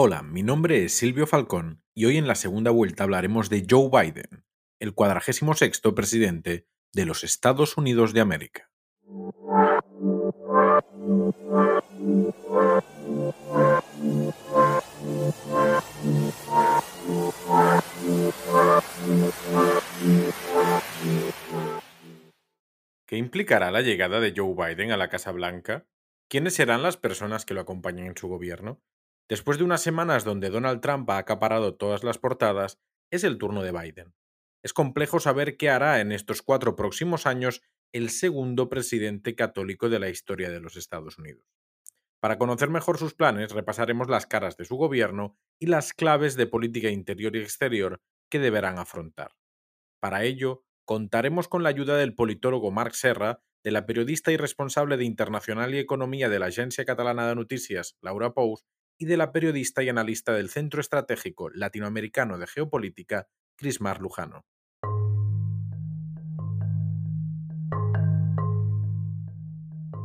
Hola, mi nombre es Silvio Falcón y hoy en la segunda vuelta hablaremos de Joe Biden, el cuadragésimo sexto presidente de los Estados Unidos de América. ¿Qué implicará la llegada de Joe Biden a la Casa Blanca? ¿Quiénes serán las personas que lo acompañan en su gobierno? Después de unas semanas donde Donald Trump ha acaparado todas las portadas, es el turno de Biden. Es complejo saber qué hará en estos cuatro próximos años el segundo presidente católico de la historia de los Estados Unidos. Para conocer mejor sus planes, repasaremos las caras de su gobierno y las claves de política interior y exterior que deberán afrontar. Para ello, contaremos con la ayuda del politólogo Marc Serra, de la periodista y responsable de Internacional y Economía de la Agencia Catalana de Noticias, Laura Pous, y de la periodista y analista del Centro Estratégico Latinoamericano de Geopolítica, Crismar Lujano.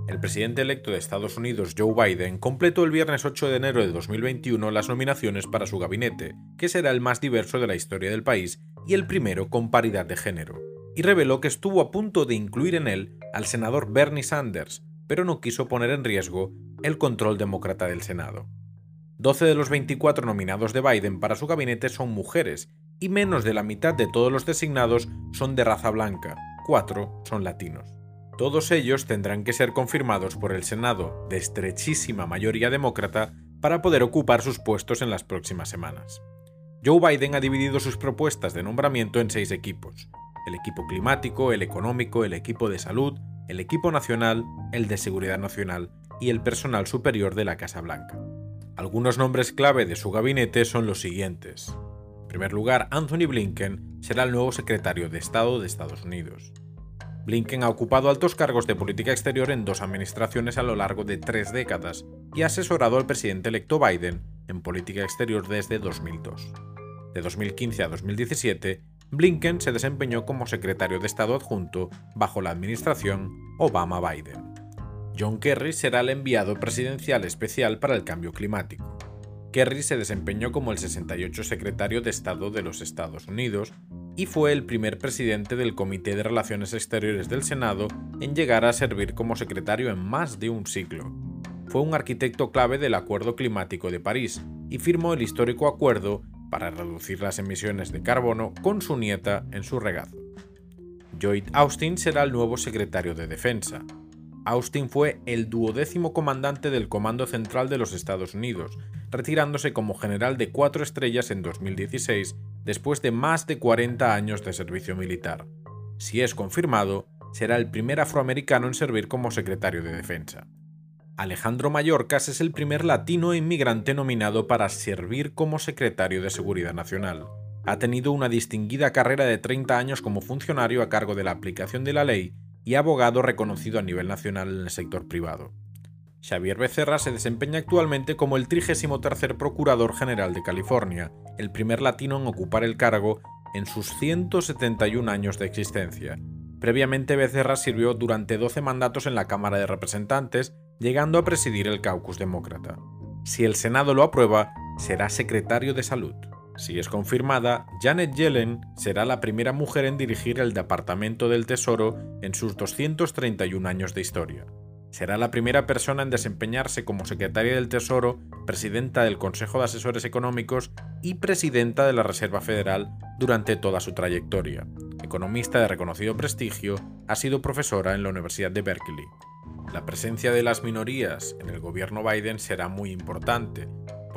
El presidente electo de Estados Unidos, Joe Biden, completó el viernes 8 de enero de 2021 las nominaciones para su gabinete, que será el más diverso de la historia del país y el primero con paridad de género, y reveló que estuvo a punto de incluir en él al senador Bernie Sanders, pero no quiso poner en riesgo el control demócrata del Senado. 12 de los 24 nominados de Biden para su gabinete son mujeres y menos de la mitad de todos los designados son de raza blanca, 4 son latinos. Todos ellos tendrán que ser confirmados por el Senado, de estrechísima mayoría demócrata, para poder ocupar sus puestos en las próximas semanas. Joe Biden ha dividido sus propuestas de nombramiento en seis equipos. El equipo climático, el económico, el equipo de salud, el equipo nacional, el de seguridad nacional y el personal superior de la Casa Blanca. Algunos nombres clave de su gabinete son los siguientes. En primer lugar, Anthony Blinken será el nuevo secretario de Estado de Estados Unidos. Blinken ha ocupado altos cargos de política exterior en dos administraciones a lo largo de tres décadas y ha asesorado al presidente electo Biden en política exterior desde 2002. De 2015 a 2017, Blinken se desempeñó como secretario de Estado adjunto bajo la administración Obama-Biden. John Kerry será el enviado presidencial especial para el cambio climático. Kerry se desempeñó como el 68 secretario de Estado de los Estados Unidos y fue el primer presidente del Comité de Relaciones Exteriores del Senado en llegar a servir como secretario en más de un siglo. Fue un arquitecto clave del Acuerdo Climático de París y firmó el histórico acuerdo para reducir las emisiones de carbono con su nieta en su regazo. Lloyd Austin será el nuevo secretario de Defensa. Austin fue el duodécimo comandante del Comando Central de los Estados Unidos, retirándose como general de cuatro estrellas en 2016 después de más de 40 años de servicio militar. Si es confirmado, será el primer afroamericano en servir como secretario de Defensa. Alejandro Mayorkas es el primer latino inmigrante nominado para servir como secretario de Seguridad Nacional. Ha tenido una distinguida carrera de 30 años como funcionario a cargo de la aplicación de la ley y abogado reconocido a nivel nacional en el sector privado. Xavier Becerra se desempeña actualmente como el 33 Procurador General de California, el primer latino en ocupar el cargo en sus 171 años de existencia. Previamente Becerra sirvió durante 12 mandatos en la Cámara de Representantes, llegando a presidir el caucus demócrata. Si el Senado lo aprueba, será secretario de Salud. Si es confirmada, Janet Yellen será la primera mujer en dirigir el Departamento del Tesoro en sus 231 años de historia. Será la primera persona en desempeñarse como secretaria del Tesoro, presidenta del Consejo de Asesores Económicos y presidenta de la Reserva Federal durante toda su trayectoria. Economista de reconocido prestigio, ha sido profesora en la Universidad de Berkeley. La presencia de las minorías en el gobierno Biden será muy importante,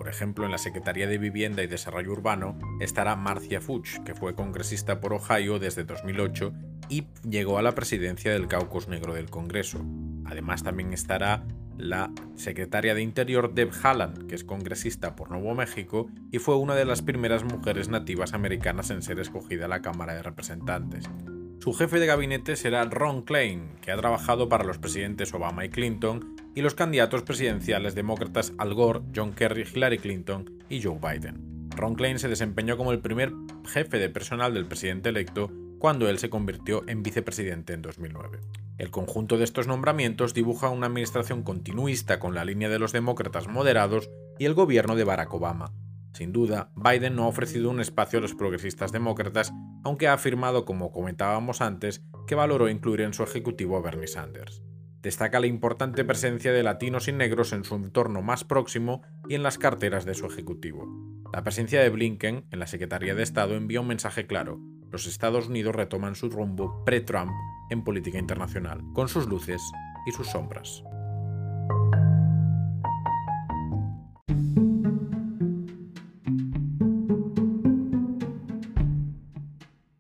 por ejemplo, en la Secretaría de Vivienda y Desarrollo Urbano estará Marcia Fuchs, que fue congresista por Ohio desde 2008 y llegó a la presidencia del Caucus Negro del Congreso. Además también estará la secretaria de Interior Deb Haaland, que es congresista por Nuevo México y fue una de las primeras mujeres nativas americanas en ser escogida a la Cámara de Representantes. Su jefe de gabinete será Ron Klein, que ha trabajado para los presidentes Obama y Clinton y los candidatos presidenciales demócratas Al Gore, John Kerry, Hillary Clinton y Joe Biden. Ron Klein se desempeñó como el primer jefe de personal del presidente electo cuando él se convirtió en vicepresidente en 2009. El conjunto de estos nombramientos dibuja una administración continuista con la línea de los demócratas moderados y el gobierno de Barack Obama. Sin duda, Biden no ha ofrecido un espacio a los progresistas demócratas, aunque ha afirmado, como comentábamos antes, que valoró incluir en su ejecutivo a Bernie Sanders. Destaca la importante presencia de latinos y negros en su entorno más próximo y en las carteras de su ejecutivo. La presencia de Blinken en la Secretaría de Estado envía un mensaje claro. Los Estados Unidos retoman su rumbo pre-Trump en política internacional, con sus luces y sus sombras.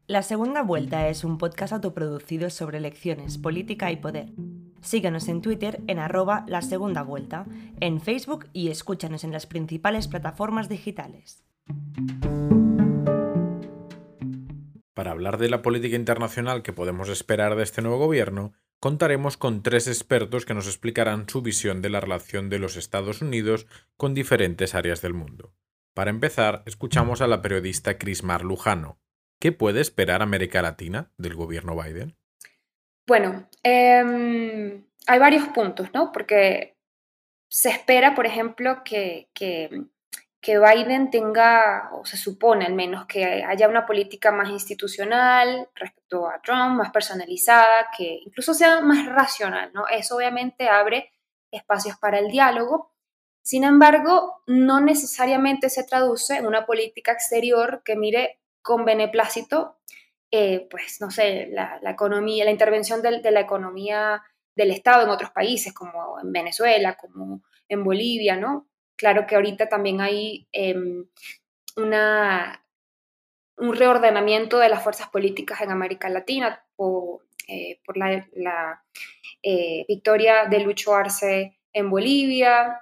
La Segunda Vuelta es un podcast autoproducido sobre elecciones, política y poder. Síguenos en Twitter en arroba la segunda vuelta, en Facebook y escúchanos en las principales plataformas digitales. Para hablar de la política internacional que podemos esperar de este nuevo gobierno, contaremos con tres expertos que nos explicarán su visión de la relación de los Estados Unidos con diferentes áreas del mundo. Para empezar, escuchamos a la periodista Crismar Lujano. ¿Qué puede esperar América Latina del gobierno Biden? Bueno, em, hay varios puntos, ¿no? Porque se espera, por ejemplo, que, que, Biden tenga, o se supone al menos, que haya una política más institucional respecto a Trump, más personalizada, que incluso sea más racional, ¿no? Eso obviamente abre espacios para el diálogo. Sin embargo, no necesariamente se traduce en una política exterior que mire con beneplácito eh, pues, no sé, la, economía, la intervención de, la economía del Estado en otros países, como en Venezuela, como en Bolivia, ¿no? Claro que ahorita también hay em, una, un reordenamiento de las fuerzas políticas en América Latina por, eh, por la, eh, victoria de Lucho Arce en Bolivia,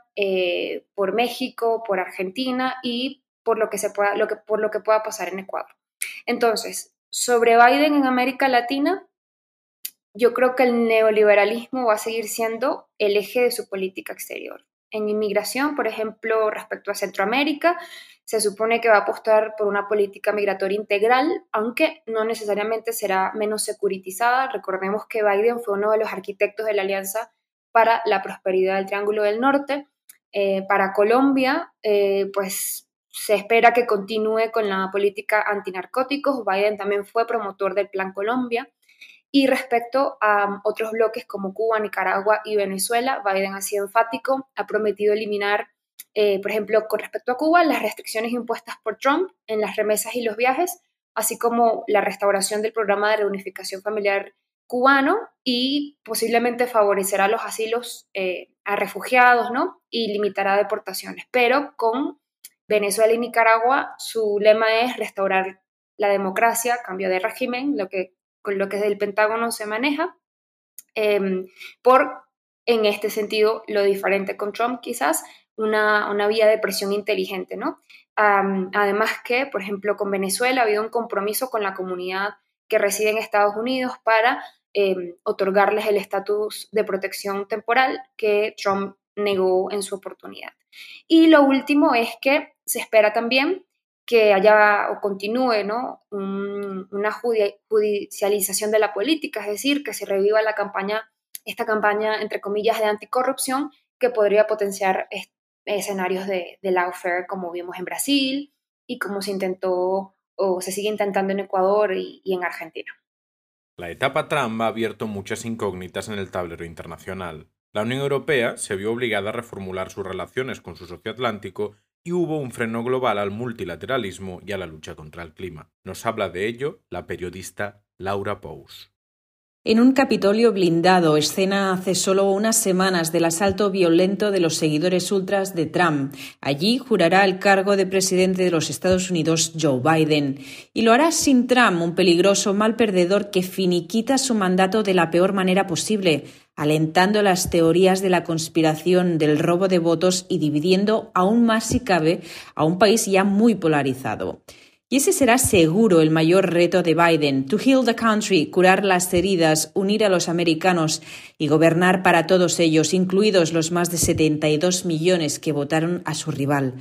por México, por Argentina y por lo que, se pueda, lo que, por lo que pueda pasar en Ecuador. Entonces, sobre Biden en América Latina, yo creo que el neoliberalismo va a seguir siendo el eje de su política exterior. En inmigración, por ejemplo, respecto a Centroamérica, se supone que va a apostar por una política migratoria integral, aunque no necesariamente será menos securitizada. Recordemos que Biden fue uno de los arquitectos de la Alianza para la Prosperidad del Triángulo del Norte. Eh, para Colombia, eh, pues se espera que continúe con la política antinarcóticos. Biden también fue promotor del Plan Colombia. Y respecto a otros bloques como Cuba, Nicaragua y Venezuela, Biden ha sido enfático, ha prometido eliminar, eh, por ejemplo, con respecto a Cuba, las restricciones impuestas por Trump en las remesas y los viajes, así como la restauración del programa de reunificación familiar cubano y posiblemente favorecerá los asilos eh, a refugiados, ¿no? Y limitará deportaciones, pero con Venezuela y Nicaragua, su lema es restaurar la democracia, cambio de régimen, lo que, con lo que desde el Pentágono se maneja, em, por, en este sentido, lo diferente con Trump, quizás, una, vía de presión inteligente, ¿no? además que, por ejemplo, con Venezuela ha habido un compromiso con la comunidad que reside en Estados Unidos para em, otorgarles el estatus de protección temporal que Trump negó en su oportunidad. Y lo último es que se espera también que haya o continúe ¿no? una judicialización de la política, es decir, que se reviva la campaña, esta campaña, entre comillas, de anticorrupción que podría potenciar escenarios de, de lawfare como vimos en Brasil y como se intentó o se sigue intentando en Ecuador y, en Argentina. La etapa Trump ha abierto muchas incógnitas en el tablero internacional. La Unión Europea se vio obligada a reformular sus relaciones con su socio atlántico y hubo un freno global al multilateralismo y a la lucha contra el clima. Nos habla de ello la periodista Laura Pous. En un Capitolio blindado, escena hace solo unas semanas del asalto violento de los seguidores ultras de Trump. Allí jurará el cargo de presidente de los Estados Unidos Joe Biden. Y lo hará sin Trump, un peligroso mal perdedor que finiquita su mandato de la peor manera posible, alentando las teorías de la conspiración del robo de votos y dividiendo aún más si cabe a un país ya muy polarizado. Y ese será seguro el mayor reto de Biden, to heal the country, curar las heridas, unir a los americanos y gobernar para todos ellos, incluidos los más de 72 millones que votaron a su rival.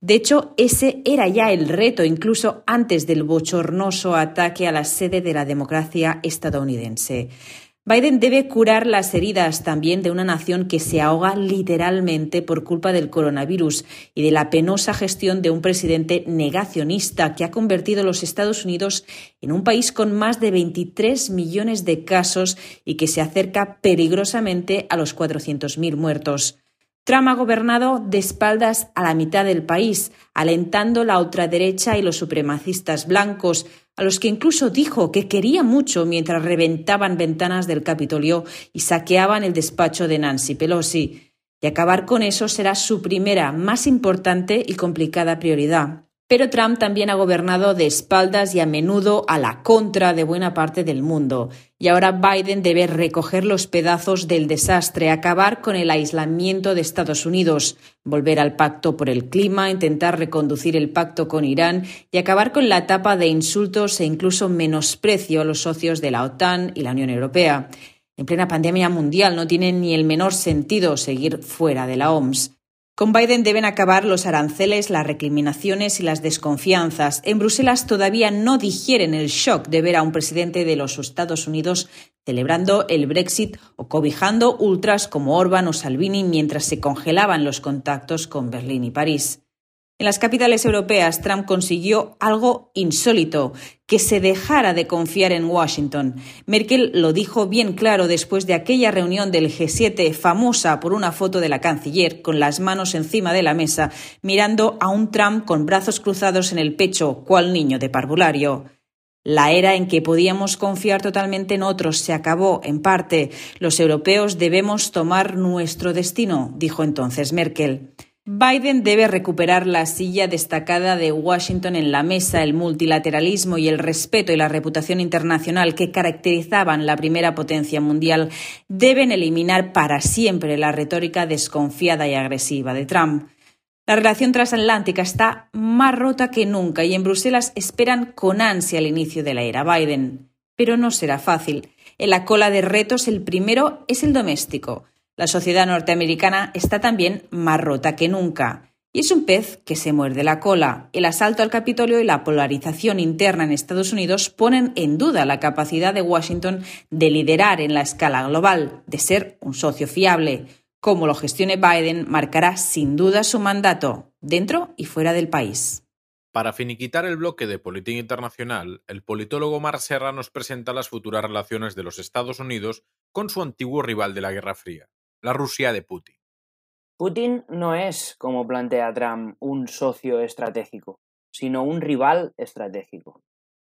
De hecho, ese era ya el reto, incluso antes del bochornoso ataque a la sede de la democracia estadounidense. Biden debe curar las heridas también de una nación que se ahoga literalmente por culpa del coronavirus y de la penosa gestión de un presidente negacionista que ha convertido a los Estados Unidos en un país con más de 23 millones de casos y que se acerca peligrosamente a los 400.000 muertos. Trump ha gobernado de espaldas a la mitad del país, alentando la ultraderecha y los supremacistas blancos, a los que incluso dijo que quería mucho mientras reventaban ventanas del Capitolio y saqueaban el despacho de Nancy Pelosi. Y acabar con eso será su primera, más importante y complicada prioridad. Pero Trump también ha gobernado de espaldas y a menudo a la contra de buena parte del mundo. Y ahora Biden debe recoger los pedazos del desastre, acabar con el aislamiento de Estados Unidos, volver al pacto por el clima, intentar reconducir el pacto con Irán y acabar con la etapa de insultos e incluso menosprecio a los socios de la OTAN y la Unión Europea. En plena pandemia mundial no tiene ni el menor sentido seguir fuera de la OMS. Con Biden deben acabar los aranceles, las recriminaciones y las desconfianzas. En Bruselas todavía no digieren el shock de ver a un presidente de los Estados Unidos celebrando el Brexit o cobijando ultras como Orban o Salvini mientras se congelaban los contactos con Berlín y París. En las capitales europeas, Trump consiguió algo insólito, que se dejara de confiar en Washington. Merkel lo dijo bien claro después de aquella reunión del G7 famosa por una foto de la canciller con las manos encima de la mesa, mirando a un Trump con brazos cruzados en el pecho, cual niño de parvulario. La era en que podíamos confiar totalmente en otros se acabó, en parte. Los europeos debemos tomar nuestro destino, dijo entonces Merkel. Biden debe recuperar la silla destacada de Washington en la mesa, el multilateralismo y el respeto y la reputación internacional que caracterizaban la primera potencia mundial. Deben eliminar para siempre la retórica desconfiada y agresiva de Trump. La relación transatlántica está más rota que nunca y en Bruselas esperan con ansia el inicio de la era Biden. Pero no será fácil. En la cola de retos el primero es el doméstico. La sociedad norteamericana está también más rota que nunca. Y es un pez que se muerde la cola. El asalto al Capitolio y la polarización interna en Estados Unidos ponen en duda la capacidad de Washington de liderar en la escala global, de ser un socio fiable. Cómo lo gestione Biden marcará sin duda su mandato, dentro y fuera del país. Para finiquitar el bloque de política internacional, el politólogo Mar Serra nos presenta las futuras relaciones de los Estados Unidos con su antiguo rival de la Guerra Fría, la Rusia de Putin. Putin no es, como plantea Trump, un socio estratégico, sino un rival estratégico.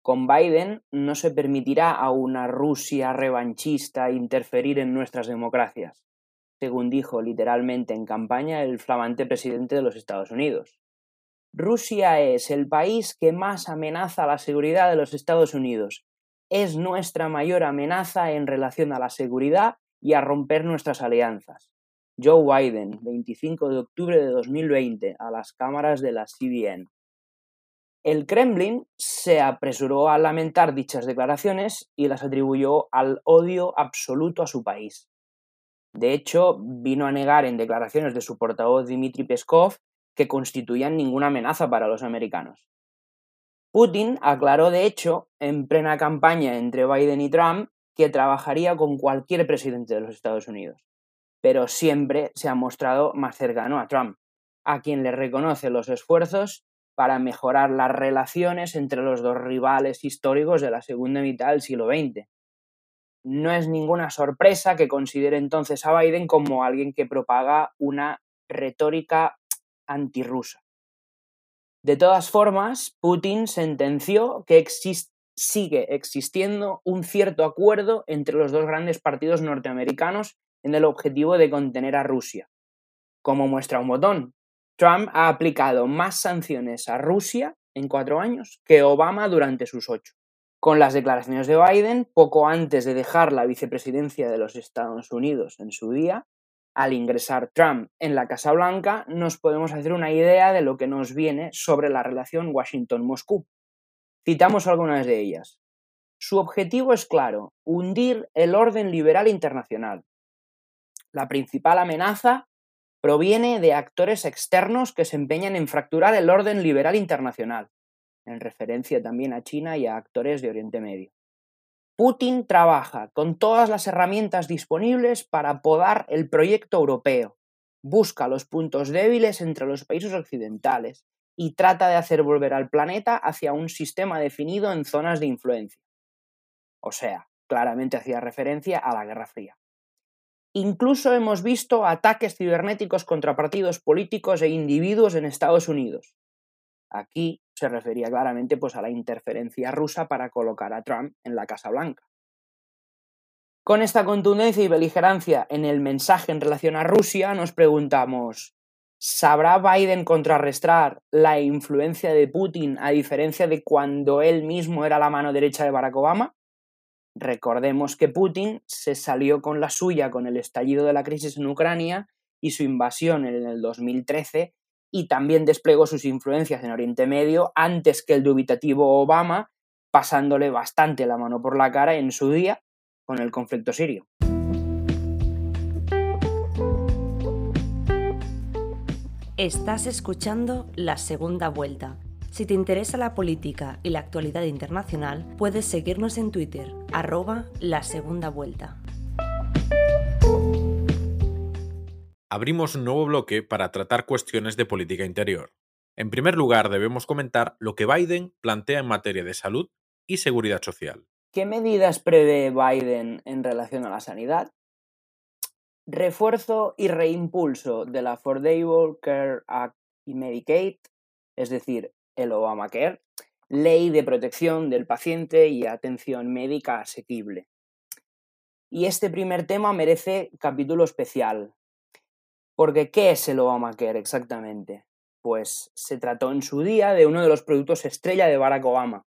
Con Biden no se permitirá a una Rusia revanchista interferir en nuestras democracias, según dijo literalmente en campaña el flamante presidente de los Estados Unidos. Rusia es el país que más amenaza la seguridad de los Estados Unidos. Es nuestra mayor amenaza en relación a la seguridad y a romper nuestras alianzas. Joe Biden, 25 de octubre de 2020, a las cámaras de la CBN. El Kremlin se apresuró a lamentar dichas declaraciones y las atribuyó al odio absoluto a su país. De hecho, vino a negar en declaraciones de su portavoz Dmitry Peskov que constituían ninguna amenaza para los americanos. Putin aclaró, de hecho, en plena campaña entre Biden y Trump, que trabajaría con cualquier presidente de los Estados Unidos, pero siempre se ha mostrado más cercano a Trump, a quien le reconoce los esfuerzos para mejorar las relaciones entre los dos rivales históricos de la segunda mitad del siglo XX. No es ninguna sorpresa que considere entonces a Biden como alguien que propaga una retórica antirrusa. De todas formas, Putin sentenció que existe sigue existiendo un cierto acuerdo entre los dos grandes partidos norteamericanos en el objetivo de contener a Rusia. Como muestra un botón, Trump ha aplicado más sanciones a Rusia en cuatro años que Obama durante sus ocho. Con las declaraciones de Biden, poco antes de dejar la vicepresidencia de los Estados Unidos en su día, al ingresar Trump en la Casa Blanca, nos podemos hacer una idea de lo que nos viene sobre la relación Washington-Moscú. Citamos algunas de ellas. Su objetivo es claro, hundir el orden liberal internacional. La principal amenaza proviene de actores externos que se empeñan en fracturar el orden liberal internacional, en referencia también a China y a actores de Oriente Medio. Putin trabaja con todas las herramientas disponibles para podar el proyecto europeo, busca los puntos débiles entre los países occidentales y trata de hacer volver al planeta hacia un sistema definido en zonas de influencia. O sea, claramente hacía referencia a la Guerra Fría. Incluso hemos visto ataques cibernéticos contra partidos políticos e individuos en Estados Unidos. Aquí se refería claramente pues, a la interferencia rusa para colocar a Trump en la Casa Blanca. Con esta contundencia y beligerancia en el mensaje en relación a Rusia, nos preguntamos, ¿sabrá Biden contrarrestar la influencia de Putin a diferencia de cuando él mismo era la mano derecha de Barack Obama? Recordemos que Putin se salió con la suya con el estallido de la crisis en Ucrania y su invasión en el 2013 y también desplegó sus influencias en Oriente Medio antes que el dubitativo Obama, pasándole bastante la mano por la cara en su día con el conflicto sirio. Estás escuchando La Segunda Vuelta si te interesa la política y la actualidad internacional, puedes seguirnos en Twitter, arroba la segunda vuelta. Abrimos un nuevo bloque para tratar cuestiones de política interior. En primer lugar, debemos comentar lo que Biden plantea en materia de salud y seguridad social. ¿Qué medidas prevé Biden en relación a la sanidad? Refuerzo y reimpulso de la Affordable Care Act y Medicaid, es decir, el Obamacare, Ley de Protección del Paciente y Atención Médica Asequible. Y este primer tema merece capítulo especial. Porque, ¿qué es el Obamacare exactamente? Pues se trató en su día de uno de los productos estrella de Barack Obama,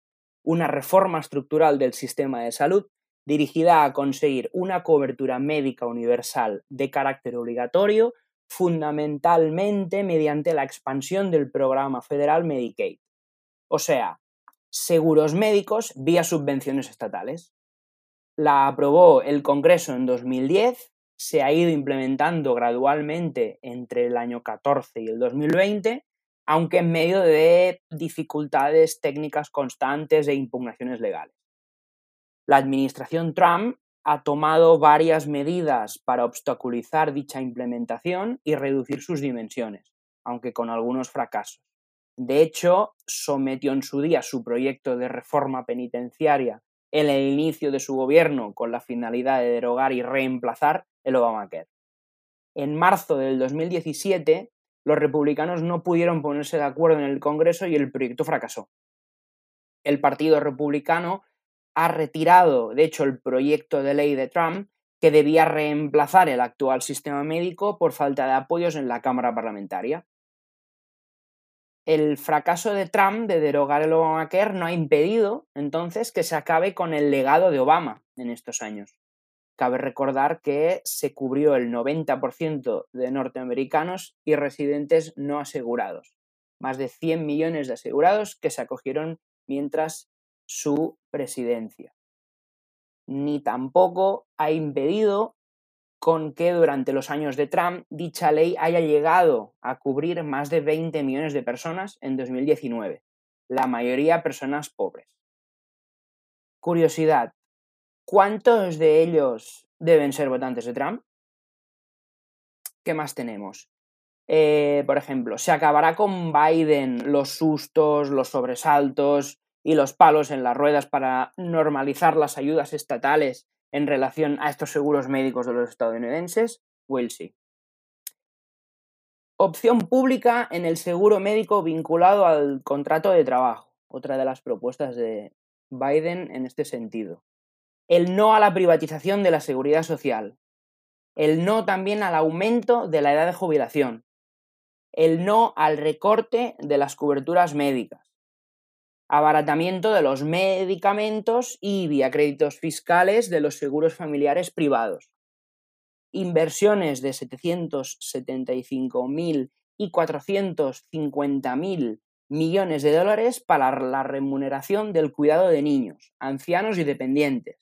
una reforma estructural del sistema de salud dirigida a conseguir una cobertura médica universal de carácter obligatorio fundamentalmente mediante la expansión del programa federal Medicaid. O sea, seguros médicos vía subvenciones estatales. La aprobó el Congreso en 2010, se ha ido implementando gradualmente entre el año 14 y el 2020, aunque en medio de dificultades técnicas constantes e impugnaciones legales. La administración Trump ha tomado varias medidas para obstaculizar dicha implementación y reducir sus dimensiones, aunque con algunos fracasos. De hecho, sometió en su día su proyecto de reforma penitenciaria en el inicio de su gobierno con la finalidad de derogar y reemplazar el Obamacare. En marzo del 2017, los republicanos no pudieron ponerse de acuerdo en el Congreso y el proyecto fracasó. El Partido Republicano ha retirado, de hecho, el proyecto de ley de Trump que debía reemplazar el actual sistema médico por falta de apoyos en la Cámara Parlamentaria. El fracaso de Trump de derogar el Obamacare no ha impedido, entonces, que se acabe con el legado de Obama en estos años. Cabe recordar que se cubrió el 90% de norteamericanos y residentes no asegurados, más de 100 millones de asegurados que se acogieron mientras su presidencia. Ni tampoco ha impedido con que durante los años de Trump dicha ley haya llegado a cubrir más de 20 millones de personas en 2019, la mayoría personas pobres. Curiosidad, ¿cuántos de ellos deben ser votantes de Trump? ¿Qué más tenemos? Eh, por ejemplo, ¿se acabará con Biden los sustos, los sobresaltos y los palos en las ruedas para normalizar las ayudas estatales en relación a estos seguros médicos de los estadounidenses? We'll see. Opción pública en el seguro médico vinculado al contrato de trabajo, otra de las propuestas de Biden en este sentido. El no a la privatización de la seguridad social. El no también al aumento de la edad de jubilación. El no al recorte de las coberturas médicas abaratamiento de los medicamentos y vía créditos fiscales de los seguros familiares privados. Inversiones de 775.000 y 450.000 millones de dólares para la remuneración del cuidado de niños, ancianos y dependientes.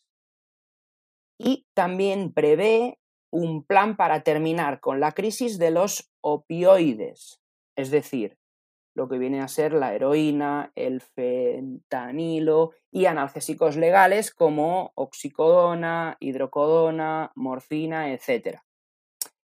Y también prevé un plan para terminar con la crisis de los opioides, es decir, lo que viene a ser la heroína, el fentanilo y analgésicos legales como oxicodona, hidrocodona, morfina, etc.,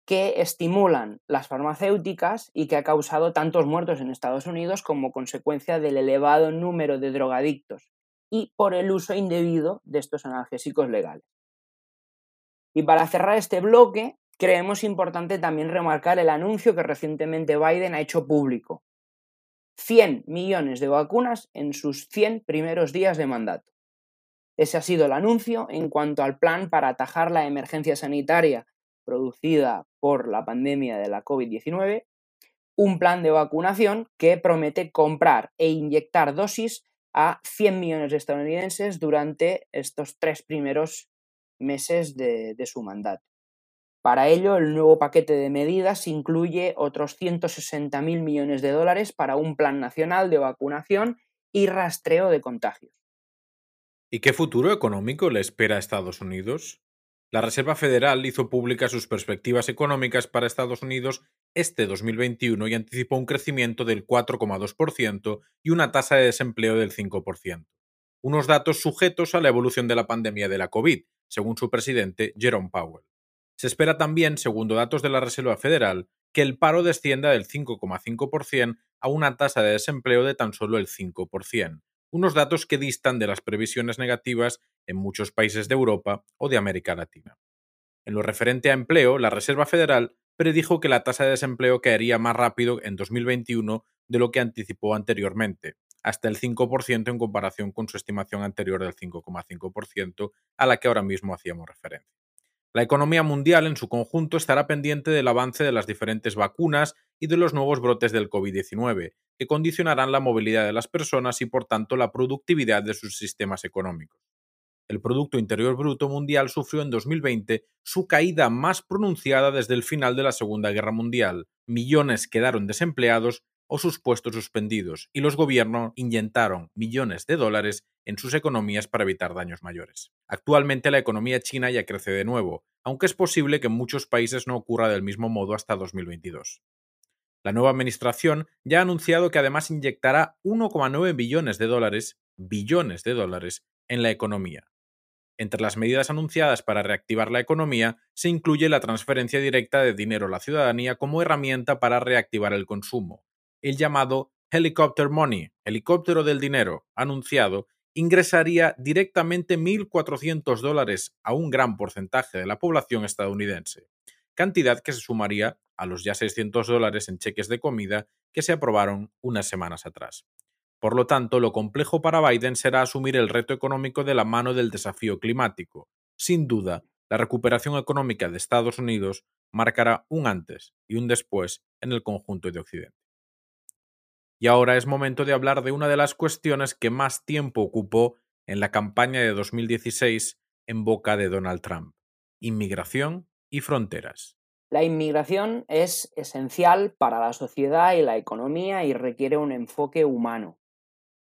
que estimulan las farmacéuticas y que ha causado tantos muertos en Estados Unidos como consecuencia del elevado número de drogadictos y por el uso indebido de estos analgésicos legales. Y para cerrar este bloque, creemos importante también remarcar el anuncio que recientemente Biden ha hecho público. 100 millones de vacunas en sus 100 primeros días de mandato. Ese ha sido el anuncio en cuanto al plan para atajar la emergencia sanitaria producida por la pandemia de la COVID-19, un plan de vacunación que promete comprar e inyectar dosis a 100 millones de estadounidenses durante estos tres primeros meses de, su mandato. Para ello, el nuevo paquete de medidas incluye otros 160.000 millones de dólares para un plan nacional de vacunación y rastreo de contagios. ¿Y qué futuro económico le espera a Estados Unidos? La Reserva Federal hizo públicas sus perspectivas económicas para Estados Unidos este 2021 y anticipó un crecimiento del 4,2% y una tasa de desempleo del 5%. Unos datos sujetos a la evolución de la pandemia de la COVID, según su presidente Jerome Powell. Se espera también, según datos de la Reserva Federal, que el paro descienda del 5,5% a una tasa de desempleo de tan solo el 5%, unos datos que distan de las previsiones negativas en muchos países de Europa o de América Latina. En lo referente a empleo, la Reserva Federal predijo que la tasa de desempleo caería más rápido en 2021 de lo que anticipó anteriormente, hasta el 5% en comparación con su estimación anterior del 5,5% a la que ahora mismo hacíamos referencia. La economía mundial en su conjunto estará pendiente del avance de las diferentes vacunas y de los nuevos brotes del COVID-19, que condicionarán la movilidad de las personas y por tanto la productividad de sus sistemas económicos. El Producto Interior Bruto Mundial sufrió en 2020 su caída más pronunciada desde el final de la Segunda Guerra Mundial. Millones quedaron desempleados o sus puestos suspendidos, y los gobiernos inyectaron millones de dólares en sus economías para evitar daños mayores. Actualmente la economía china ya crece de nuevo, aunque es posible que en muchos países no ocurra del mismo modo hasta 2022. La nueva administración ya ha anunciado que además inyectará 1,9 billones de dólares, billones de dólares, en la economía. Entre las medidas anunciadas para reactivar la economía se incluye la transferencia directa de dinero a la ciudadanía como herramienta para reactivar el consumo, el llamado Helicopter Money, helicóptero del dinero, anunciado, ingresaría directamente 1.400 dólares a un gran porcentaje de la población estadounidense, cantidad que se sumaría a los ya 600 dólares en cheques de comida que se aprobaron unas semanas atrás. Por lo tanto, lo complejo para Biden será asumir el reto económico de la mano del desafío climático. Sin duda, la recuperación económica de Estados Unidos marcará un antes y un después en el conjunto de Occidente. Y ahora es momento de hablar de una de las cuestiones que más tiempo ocupó en la campaña de 2016 en boca de Donald Trump, inmigración y fronteras. La inmigración es esencial para la sociedad y la economía y requiere un enfoque humano.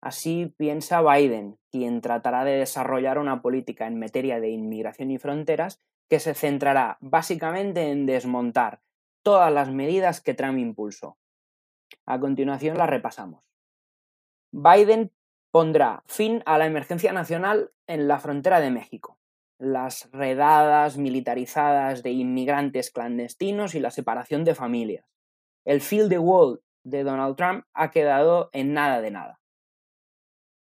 Así piensa Biden, quien tratará de desarrollar una política en materia de inmigración y fronteras que se centrará básicamente en desmontar todas las medidas que Trump impulsó. A continuación la repasamos. Biden pondrá fin a la emergencia nacional en la frontera de México, las redadas militarizadas de inmigrantes clandestinos y la separación de familias. El field the wall de Donald Trump ha quedado en nada de nada.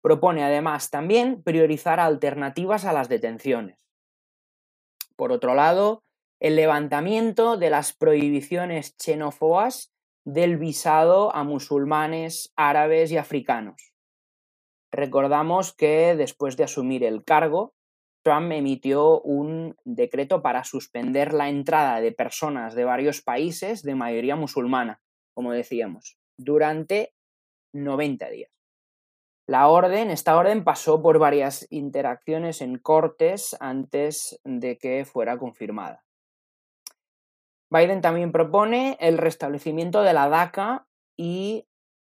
Propone además también priorizar alternativas a las detenciones. Por otro lado, el levantamiento de las prohibiciones xenófobas del visado a musulmanes, árabes y africanos. Recordamos que después de asumir el cargo, Trump emitió un decreto para suspender la entrada de personas de varios países de mayoría musulmana, como decíamos, durante 90 días. La orden, esta orden pasó por varias interacciones en cortes antes de que fuera confirmada. Biden también propone el restablecimiento de la DACA y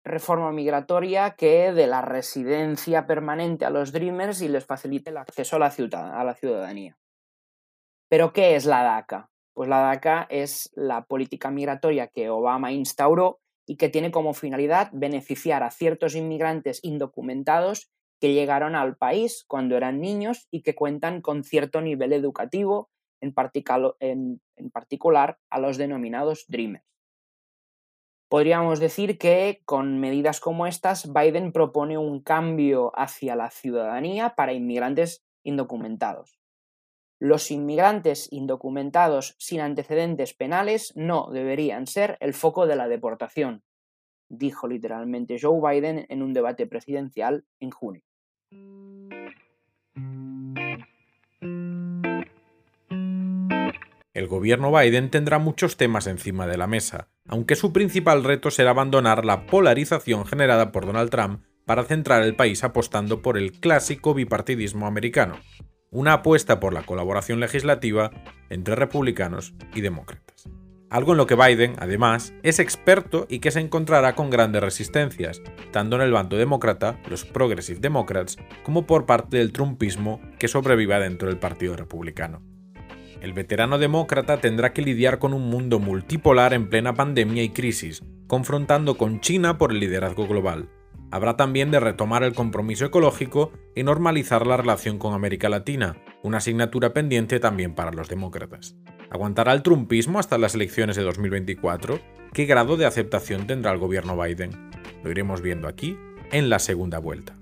reforma migratoria que de la residencia permanente a los Dreamers y les facilite el acceso a la, a la ciudadanía. Pero, ¿qué es la DACA? Pues la DACA es la política migratoria que Obama instauró y que tiene como finalidad beneficiar a ciertos inmigrantes indocumentados que llegaron al país cuando eran niños y que cuentan con cierto nivel educativo, en, particular a los denominados Dreamers. Podríamos decir que con medidas como estas, Biden propone un cambio hacia la ciudadanía para inmigrantes indocumentados. Los inmigrantes indocumentados sin antecedentes penales no deberían ser el foco de la deportación, dijo literalmente Joe Biden en un debate presidencial en junio. El gobierno Biden tendrá muchos temas encima de la mesa, aunque su principal reto será abandonar la polarización generada por Donald Trump para centrar el país apostando por el clásico bipartidismo americano, una apuesta por la colaboración legislativa entre republicanos y demócratas. Algo en lo que Biden, además, es experto y que se encontrará con grandes resistencias, tanto en el bando demócrata, los Progressive Democrats, como por parte del trumpismo que sobreviva dentro del Partido Republicano. El veterano demócrata tendrá que lidiar con un mundo multipolar en plena pandemia y crisis, confrontando con China por el liderazgo global, habrá también de retomar el compromiso ecológico y normalizar la relación con América Latina, una asignatura pendiente también para los demócratas. ¿Aguantará el trumpismo hasta las elecciones de 2024? ¿Qué grado de aceptación tendrá el gobierno Biden? Lo iremos viendo aquí en la segunda vuelta.